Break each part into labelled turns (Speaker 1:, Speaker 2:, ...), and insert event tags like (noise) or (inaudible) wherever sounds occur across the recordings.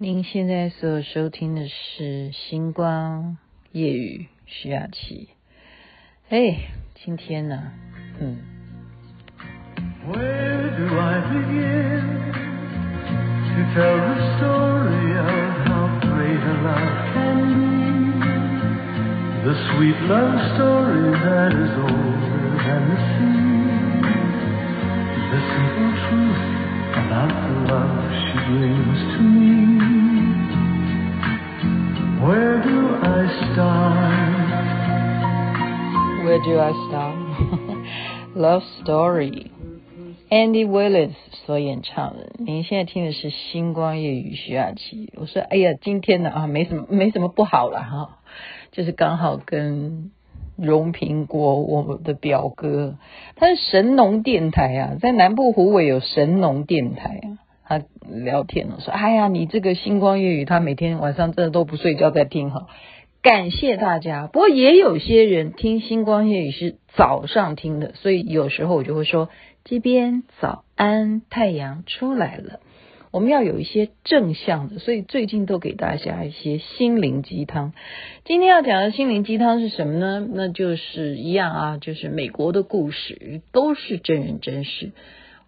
Speaker 1: 您现在所收听的是《星光夜语》徐雅琪。哎，今天呢，嗯。Where do I begin to tell the story of how great a love can be? The sweet love story that is older than the sea. The simple truth about the love she brings to Where do I start? (laughs) Love Story, Andy Williams 所演唱的。您现在听的是《星光夜语》徐雅琪。我说，哎呀，今天呢啊，没什么，没什么不好了哈，就是刚好跟荣平国，我们的表哥，他是神农电台啊，在南部虎尾有神农电台啊。他聊天了，说：“哎呀，你这个星光夜语，他每天晚上真的都不睡觉在听哈。感谢大家。不过也有些人听星光夜语是早上听的，所以有时候我就会说：这边早安，太阳出来了。我们要有一些正向的，所以最近都给大家一些心灵鸡汤。今天要讲的心灵鸡汤是什么呢？那就是一样啊，就是美国的故事，都是真人真事。”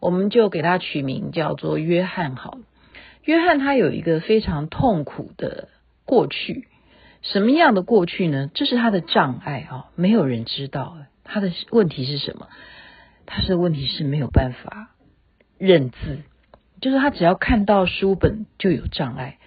Speaker 1: 我们就给他取名叫做约翰好了。约翰他有一个非常痛苦的过去，什么样的过去呢？这是他的障碍啊，没有人知道。他的问题是什么？他的问题是没有办法认字，就是他只要看到书本就有障碍，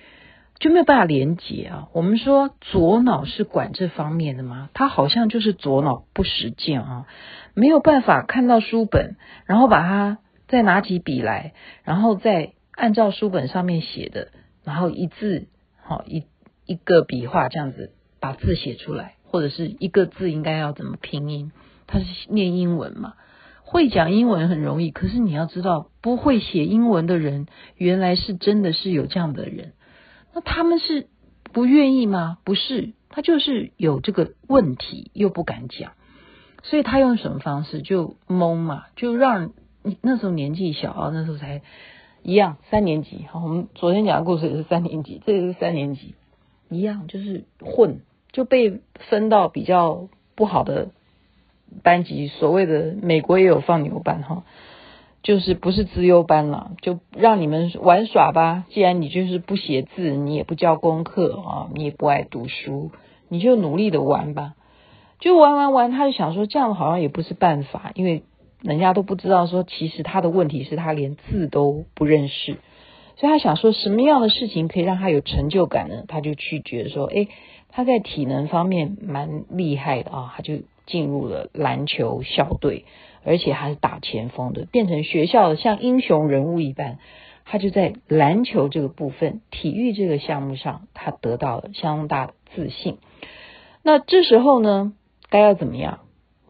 Speaker 1: 就没有办法连接啊。我们说左脑是管这方面的吗？他好像就是左脑不实践啊，没有办法看到书本，然后把它。再拿起笔来，然后再按照书本上面写的，然后一字好一一个笔画这样子把字写出来，或者是一个字应该要怎么拼音？他是念英文嘛？会讲英文很容易，可是你要知道，不会写英文的人，原来是真的是有这样的人。那他们是不愿意吗？不是，他就是有这个问题又不敢讲，所以他用什么方式就蒙嘛，就让。你那时候年纪小啊，那时候才一样三年级。好，我们昨天讲的故事也是三年级，这个是三年级，一样就是混，就被分到比较不好的班级。所谓的美国也有放牛班哈，就是不是资优班了，就让你们玩耍吧。既然你就是不写字，你也不教功课啊，你也不爱读书，你就努力的玩吧。就玩玩玩，他就想说这样好像也不是办法，因为。人家都不知道说，其实他的问题是他连字都不认识，所以他想说什么样的事情可以让他有成就感呢？他就去觉得说，诶，他在体能方面蛮厉害的啊，他就进入了篮球校队，而且还是打前锋的，变成学校的像英雄人物一般。他就在篮球这个部分、体育这个项目上，他得到了相当大的自信。那这时候呢，该要怎么样？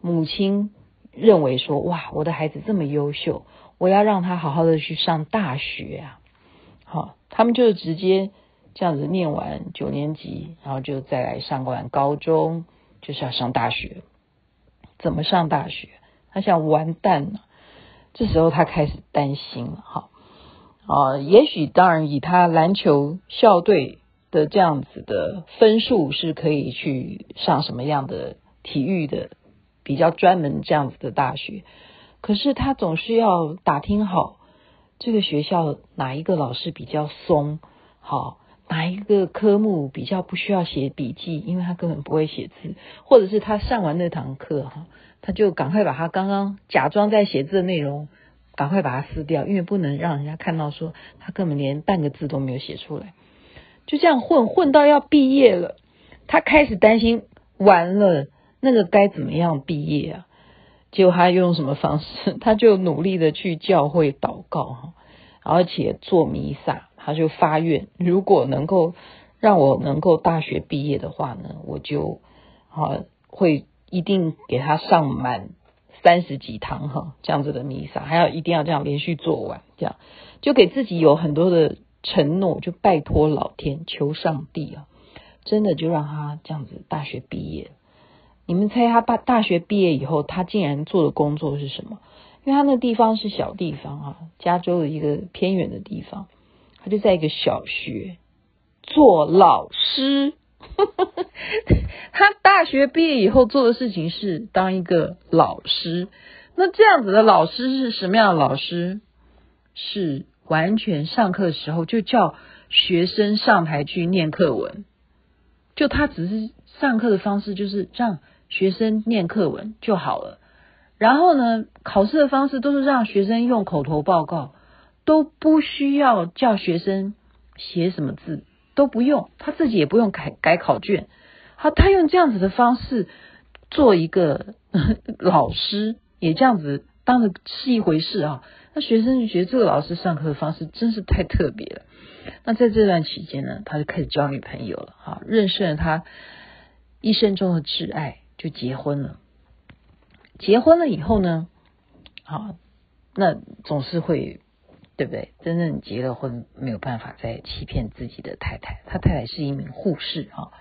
Speaker 1: 母亲。认为说哇，我的孩子这么优秀，我要让他好好的去上大学啊！他们就是直接这样子念完九年级，然后就再来上完高中，就是要上大学。怎么上大学？他想完蛋了。这时候他开始担心了，哈啊，也许当然以他篮球校队的这样子的分数是可以去上什么样的体育的。比较专门这样子的大学，可是他总是要打听好这个学校哪一个老师比较松，好，哪一个科目比较不需要写笔记，因为他根本不会写字，或者是他上完那堂课哈，他就赶快把他刚刚假装在写字的内容赶快把它撕掉，因为不能让人家看到说他根本连半个字都没有写出来，就这样混混到要毕业了，他开始担心完了。那个该怎么样毕业啊？结果他用什么方式？他就努力的去教会祷告哈，而且做弥撒，他就发愿，如果能够让我能够大学毕业的话呢，我就啊会一定给他上满三十几堂哈这样子的弥撒，还要一定要这样连续做完，这样就给自己有很多的承诺，就拜托老天求上帝啊，真的就让他这样子大学毕业。你们猜他大大学毕业以后，他竟然做的工作是什么？因为他那地方是小地方啊，加州的一个偏远的地方，他就在一个小学做老师。(laughs) 他大学毕业以后做的事情是当一个老师。那这样子的老师是什么样的老师？是完全上课的时候就叫学生上台去念课文，就他只是上课的方式就是让学生念课文就好了。然后呢，考试的方式都是让学生用口头报告，都不需要叫学生写什么字，都不用，他自己也不用改改考卷。好，他用这样子的方式做一个 (laughs) 老师。也这样子当的是一回事啊，那学生就觉得这个老师上课的方式真是太特别了。那在这段期间呢，他就开始交女朋友了，哈，认识了他一生中的挚爱，就结婚了。结婚了以后呢，啊，那总是会，对不对？真正结了婚，没有办法再欺骗自己的太太。他太太是一名护士啊，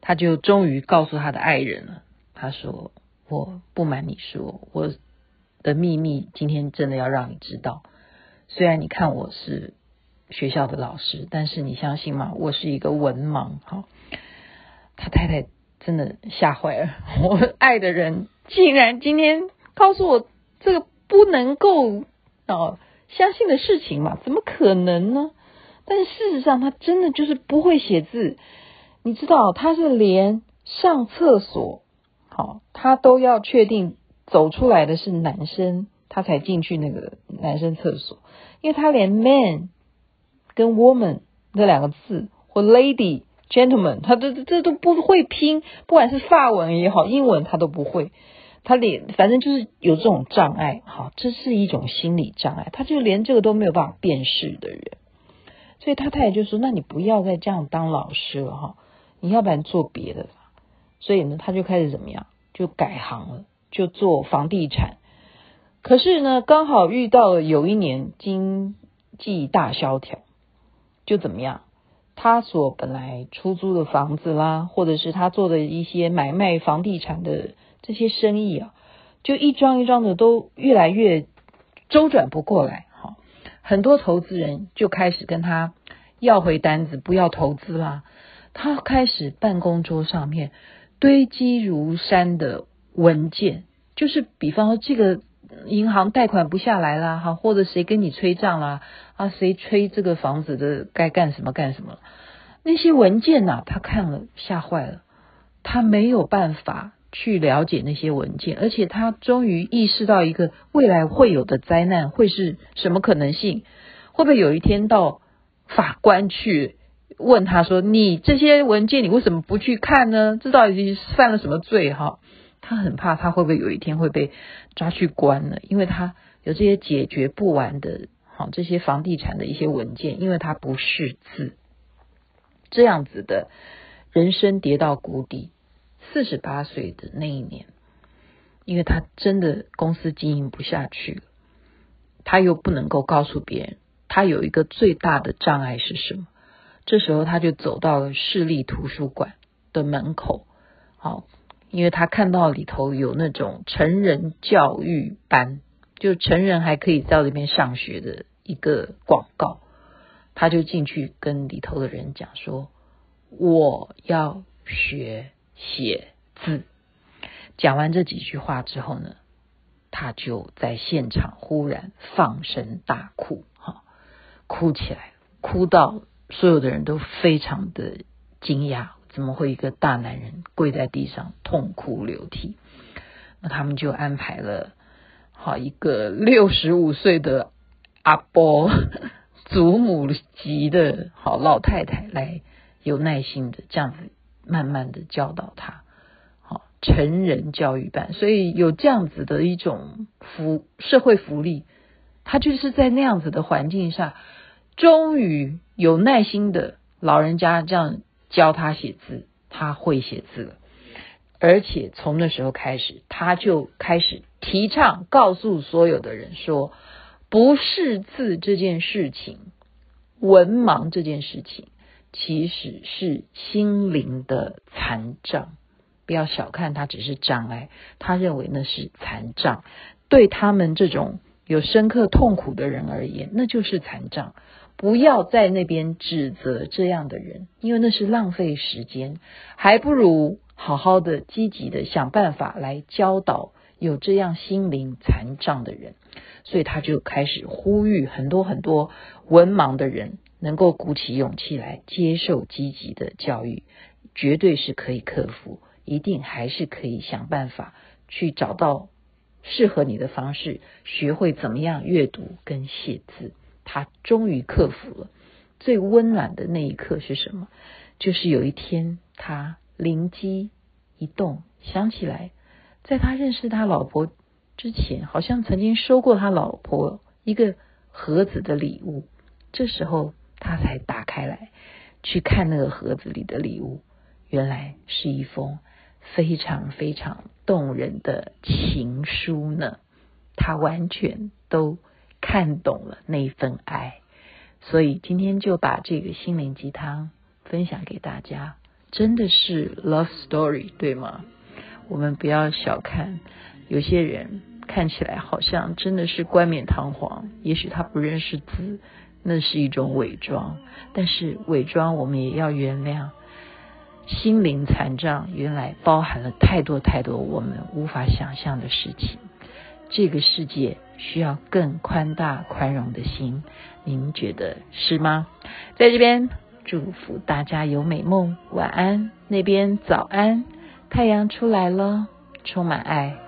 Speaker 1: 他就终于告诉他的爱人了，他说。我不瞒你说，我的秘密今天真的要让你知道。虽然你看我是学校的老师，但是你相信吗？我是一个文盲。哈，他太太真的吓坏了。(laughs) 我爱的人竟然今天告诉我这个不能够哦相信的事情嘛？怎么可能呢？但是事实上，他真的就是不会写字。你知道，他是连上厕所。好，他都要确定走出来的是男生，他才进去那个男生厕所，因为他连 man 跟 woman 这两个字或 lady gentleman，他这这都不会拼，不管是法文也好，英文他都不会，他连反正就是有这种障碍，好，这是一种心理障碍，他就连这个都没有办法辨识的人，所以他太太就说：“那你不要再这样当老师了哈，你要不然做别的。”所以呢，他就开始怎么样？就改行了，就做房地产。可是呢，刚好遇到了有一年经济大萧条，就怎么样？他所本来出租的房子啦，或者是他做的一些买卖房地产的这些生意啊，就一桩一桩的都越来越周转不过来。好，很多投资人就开始跟他要回单子，不要投资啦。他开始办公桌上面。堆积如山的文件，就是比方说这个银行贷款不下来啦，哈，或者谁跟你催账啦，啊，谁催这个房子的该干什么干什么，那些文件呐、他看了吓坏了，他没有办法去了解那些文件，而且他终于意识到一个未来会有的灾难会是什么可能性，会不会有一天到法官去？问他说：“你这些文件，你为什么不去看呢？这到底犯了什么罪？哈，他很怕他会不会有一天会被抓去关了，因为他有这些解决不完的，好这些房地产的一些文件，因为他不识字，这样子的人生跌到谷底。四十八岁的那一年，因为他真的公司经营不下去了，他又不能够告诉别人，他有一个最大的障碍是什么？”这时候他就走到了市立图书馆的门口，好，因为他看到里头有那种成人教育班，就成人还可以在里面上学的一个广告，他就进去跟里头的人讲说：“我要学写字。”讲完这几句话之后呢，他就在现场忽然放声大哭，哈，哭起来，哭到。所有的人都非常的惊讶，怎么会一个大男人跪在地上痛哭流涕？那他们就安排了好一个六十五岁的阿婆，祖母级的好老太太来有耐心的这样子慢慢的教导他，好成人教育班，所以有这样子的一种福社会福利，他就是在那样子的环境下。终于有耐心的老人家这样教他写字，他会写字了。而且从那时候开始，他就开始提倡，告诉所有的人说，不识字这件事情，文盲这件事情，其实是心灵的残障。不要小看他，只是障碍。他认为那是残障，对他们这种有深刻痛苦的人而言，那就是残障。不要在那边指责这样的人，因为那是浪费时间，还不如好好的积极的想办法来教导有这样心灵残障的人。所以他就开始呼吁很多很多文盲的人能够鼓起勇气来接受积极的教育，绝对是可以克服，一定还是可以想办法去找到适合你的方式，学会怎么样阅读跟写字。他终于克服了。最温暖的那一刻是什么？就是有一天他灵机一动，想起来，在他认识他老婆之前，好像曾经收过他老婆一个盒子的礼物。这时候他才打开来去看那个盒子里的礼物，原来是一封非常非常动人的情书呢。他完全都。看懂了那一份爱，所以今天就把这个心灵鸡汤分享给大家。真的是 love story 对吗？我们不要小看有些人看起来好像真的是冠冕堂皇，也许他不认识字，那是一种伪装。但是伪装我们也要原谅。心灵残障原来包含了太多太多我们无法想象的事情。这个世界需要更宽大宽容的心，您觉得是吗？在这边祝福大家有美梦，晚安。那边早安，太阳出来了，充满爱。